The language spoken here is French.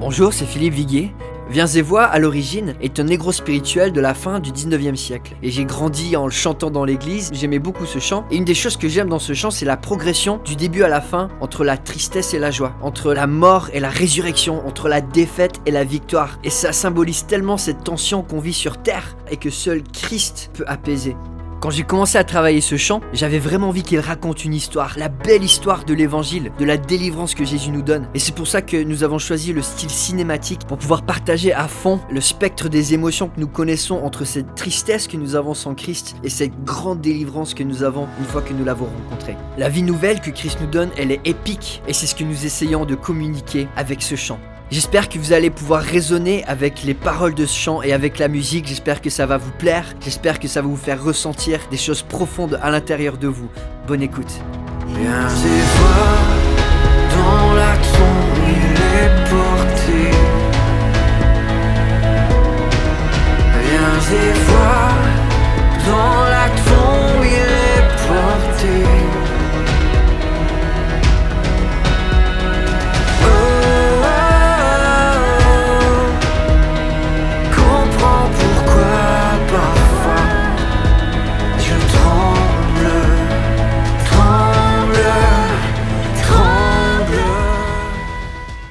Bonjour, c'est Philippe Viguier. Viens et Voix, à l'origine, est un négro spirituel de la fin du 19e siècle. Et j'ai grandi en le chantant dans l'église, j'aimais beaucoup ce chant. Et une des choses que j'aime dans ce chant, c'est la progression du début à la fin, entre la tristesse et la joie, entre la mort et la résurrection, entre la défaite et la victoire. Et ça symbolise tellement cette tension qu'on vit sur Terre et que seul Christ peut apaiser. Quand j'ai commencé à travailler ce chant, j'avais vraiment envie qu'il raconte une histoire, la belle histoire de l'évangile, de la délivrance que Jésus nous donne. Et c'est pour ça que nous avons choisi le style cinématique pour pouvoir partager à fond le spectre des émotions que nous connaissons entre cette tristesse que nous avons sans Christ et cette grande délivrance que nous avons une fois que nous l'avons rencontré. La vie nouvelle que Christ nous donne, elle est épique et c'est ce que nous essayons de communiquer avec ce chant. J'espère que vous allez pouvoir raisonner avec les paroles de ce chant et avec la musique. J'espère que ça va vous plaire. J'espère que ça va vous faire ressentir des choses profondes à l'intérieur de vous. Bonne écoute.